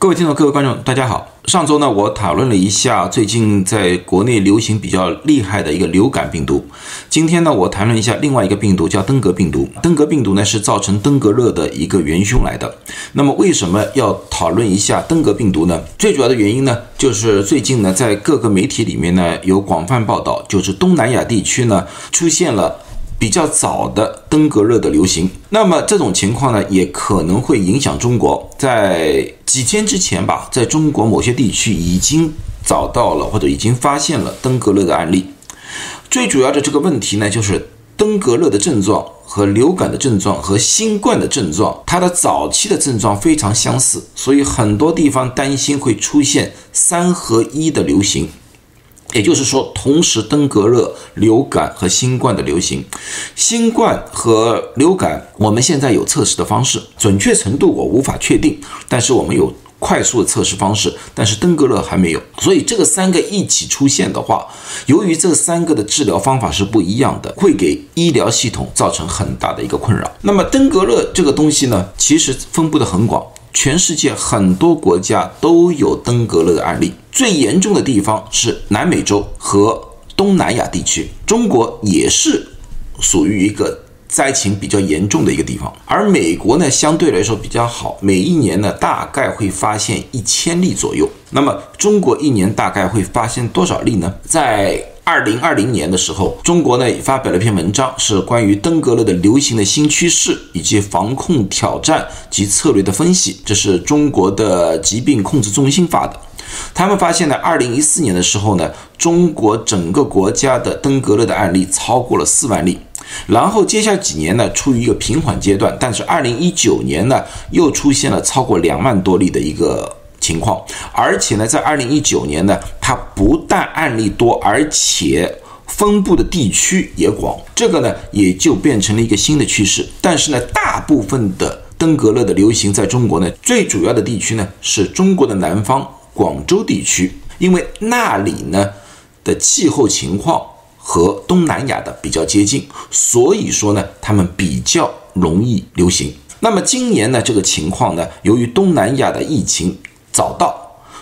各位听众、各位观众，大家好。上周呢，我讨论了一下最近在国内流行比较厉害的一个流感病毒。今天呢，我谈论一下另外一个病毒，叫登革病毒。登革病毒呢是造成登革热的一个元凶来的。那么为什么要讨论一下登革病毒呢？最主要的原因呢，就是最近呢，在各个媒体里面呢有广泛报道，就是东南亚地区呢出现了。比较早的登革热的流行，那么这种情况呢，也可能会影响中国。在几天之前吧，在中国某些地区已经找到了或者已经发现了登革热的案例。最主要的这个问题呢，就是登革热的症状和流感的症状和新冠的症状，它的早期的症状非常相似，所以很多地方担心会出现三合一的流行。也就是说，同时登革热、流感和新冠的流行，新冠和流感，我们现在有测试的方式，准确程度我无法确定，但是我们有快速的测试方式，但是登革热还没有。所以这个三个一起出现的话，由于这三个的治疗方法是不一样的，会给医疗系统造成很大的一个困扰。那么登革热这个东西呢，其实分布的很广。全世界很多国家都有登革热的案例，最严重的地方是南美洲和东南亚地区，中国也是属于一个灾情比较严重的一个地方。而美国呢，相对来说比较好，每一年呢大概会发现一千例左右。那么中国一年大概会发现多少例呢？在二零二零年的时候，中国呢发表了一篇文章，是关于登革热的流行的新趋势以及防控挑战及策略的分析。这是中国的疾病控制中心发的。他们发现呢，二零一四年的时候呢，中国整个国家的登革热的案例超过了四万例。然后接下来几年呢，处于一个平缓阶段，但是二零一九年呢，又出现了超过两万多例的一个。情况，而且呢，在二零一九年呢，它不但案例多，而且分布的地区也广，这个呢也就变成了一个新的趋势。但是呢，大部分的登革热的流行在中国呢，最主要的地区呢是中国的南方广州地区，因为那里呢的气候情况和东南亚的比较接近，所以说呢，他们比较容易流行。那么今年呢，这个情况呢，由于东南亚的疫情。早到，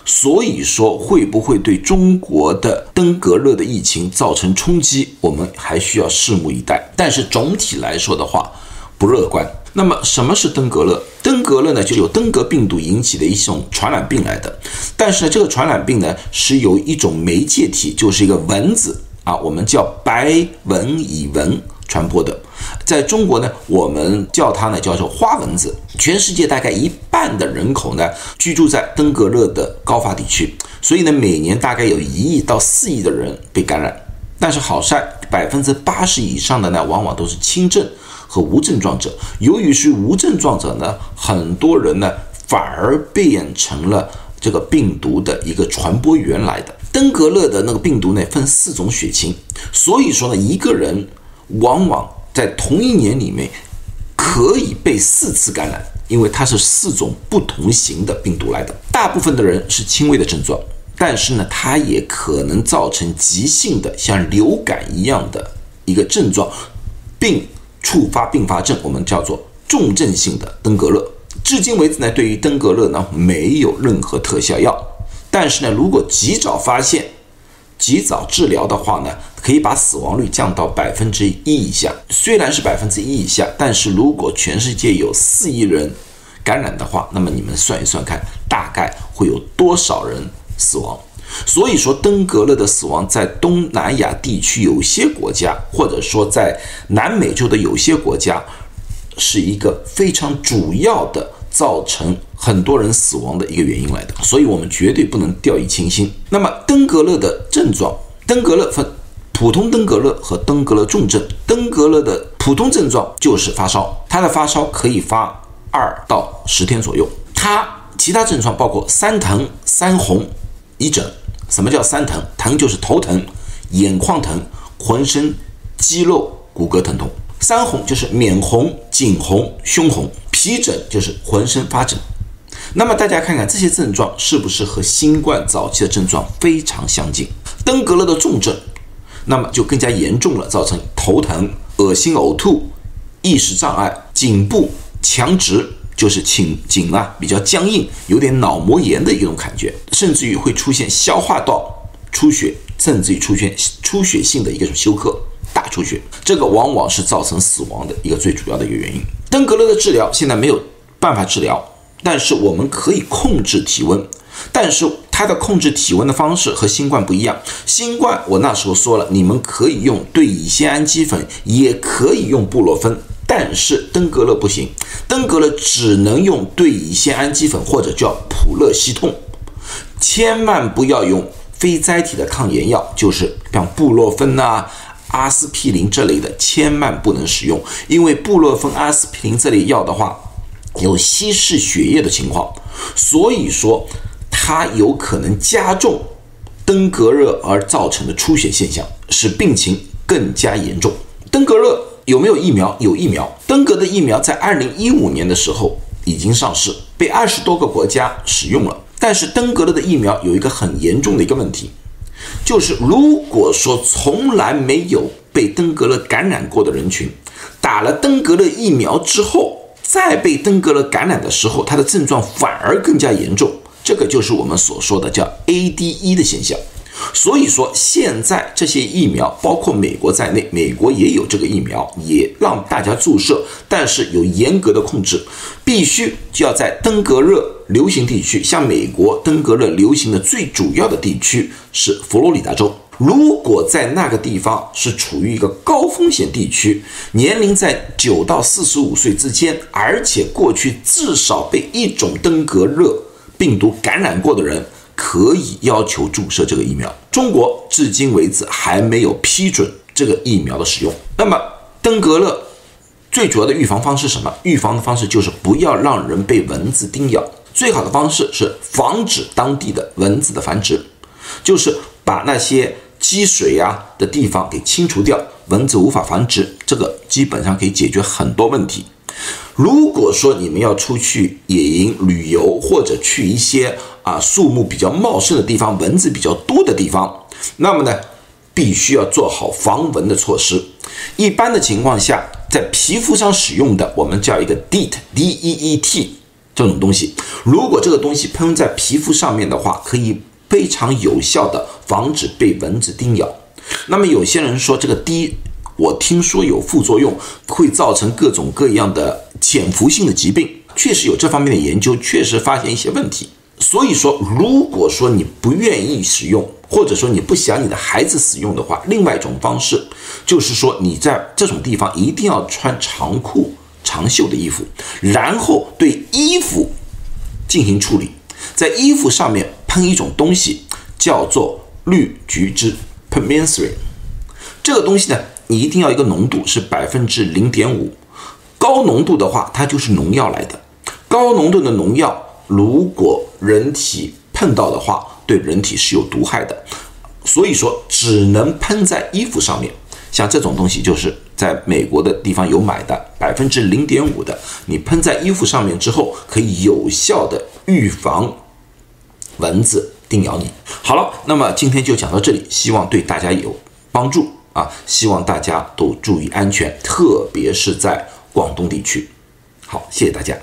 所以说会不会对中国的登革热的疫情造成冲击，我们还需要拭目以待。但是总体来说的话，不乐观。那么什么是登革热？登革热呢，就有登革病毒引起的一种传染病来的。但是呢，这个传染病呢，是由一种媒介体，就是一个蚊子啊，我们叫白蚊蚁蚊传播的。在中国呢，我们叫它呢叫做花蚊子。全世界大概一半的人口呢居住在登革热的高发地区，所以呢每年大概有一亿到四亿的人被感染。但是好在百分之八十以上的呢往往都是轻症和无症状者。由于是无症状者呢，很多人呢反而变成了这个病毒的一个传播源来的。登革热的那个病毒呢分四种血清，所以说呢一个人往往。在同一年里面，可以被四次感染，因为它是四种不同型的病毒来的。大部分的人是轻微的症状，但是呢，它也可能造成急性的像流感一样的一个症状，并触发并发症，我们叫做重症性的登革热。至今为止呢，对于登革热呢，没有任何特效药，但是呢，如果及早发现。及早治疗的话呢，可以把死亡率降到百分之一以下。虽然是百分之一以下，但是如果全世界有四亿人感染的话，那么你们算一算看，大概会有多少人死亡？所以说，登革热的死亡在东南亚地区有些国家，或者说在南美洲的有些国家，是一个非常主要的。造成很多人死亡的一个原因来的，所以我们绝对不能掉以轻心。那么登革热的症状，登革热分普通登革热和登革热重症。登革热的普通症状就是发烧，它的发烧可以发二到十天左右。它其他症状包括三疼、三红、一疹。什么叫三疼？疼就是头疼、眼眶疼、浑身肌肉骨骼疼痛。三红就是面红、颈红、胸红。皮疹就是浑身发疹，那么大家看看这些症状是不是和新冠早期的症状非常相近？登革热的重症，那么就更加严重了，造成头疼、恶心、呕吐、意识障碍、颈部强直、就是颈颈啊比较僵硬，有点脑膜炎的一种感觉，甚至于会出现消化道出血，甚至于出现出血性的一个休克大出血，这个往往是造成死亡的一个最主要的一个原因。登革热的治疗现在没有办法治疗，但是我们可以控制体温，但是它的控制体温的方式和新冠不一样。新冠我那时候说了，你们可以用对乙酰氨基酚，也可以用布洛芬。但是登革热不行，登革热只能用对乙酰氨基酚或者叫普乐西痛，千万不要用非甾体的抗炎药，就是像布洛芬呐、阿司匹林这类的，千万不能使用，因为布洛芬、阿司匹林这类药的话，有稀释血液的情况，所以说它有可能加重登革热而造成的出血现象，使病情更加严重。登革热。有没有疫苗？有疫苗。登革的疫苗在二零一五年的时候已经上市，被二十多个国家使用了。但是登革热的疫苗有一个很严重的一个问题，就是如果说从来没有被登革热感染过的人群，打了登革热疫苗之后，再被登革热感染的时候，它的症状反而更加严重。这个就是我们所说的叫 ADE 的现象。所以说，现在这些疫苗，包括美国在内，美国也有这个疫苗，也让大家注射，但是有严格的控制，必须就要在登革热流行地区，像美国登革热流行的最主要的地区是佛罗里达州。如果在那个地方是处于一个高风险地区，年龄在九到四十五岁之间，而且过去至少被一种登革热病毒感染过的人。可以要求注射这个疫苗，中国至今为止还没有批准这个疫苗的使用。那么登革热最主要的预防方式什么？预防的方式就是不要让人被蚊子叮咬，最好的方式是防止当地的蚊子的繁殖，就是把那些积水呀的地方给清除掉，蚊子无法繁殖，这个基本上可以解决很多问题。如果说你们要出去野营旅游，或者去一些啊树木比较茂盛的地方、蚊子比较多的地方，那么呢，必须要做好防蚊的措施。一般的情况下，在皮肤上使用的，我们叫一个 DEET 这种东西。如果这个东西喷在皮肤上面的话，可以非常有效的防止被蚊子叮咬。那么有些人说这个滴。我听说有副作用，会造成各种各样的潜伏性的疾病，确实有这方面的研究，确实发现一些问题。所以说，如果说你不愿意使用，或者说你不想你的孩子使用的话，另外一种方式就是说，你在这种地方一定要穿长裤、长袖的衣服，然后对衣服进行处理，在衣服上面喷一种东西，叫做绿菊汁 （permethrin）。这个东西呢。你一定要一个浓度是百分之零点五，高浓度的话，它就是农药来的。高浓度的农药，如果人体碰到的话，对人体是有毒害的。所以说，只能喷在衣服上面。像这种东西，就是在美国的地方有买的，百分之零点五的，你喷在衣服上面之后，可以有效的预防蚊子叮咬你。好了，那么今天就讲到这里，希望对大家有帮助。啊，希望大家都注意安全，特别是在广东地区。好，谢谢大家。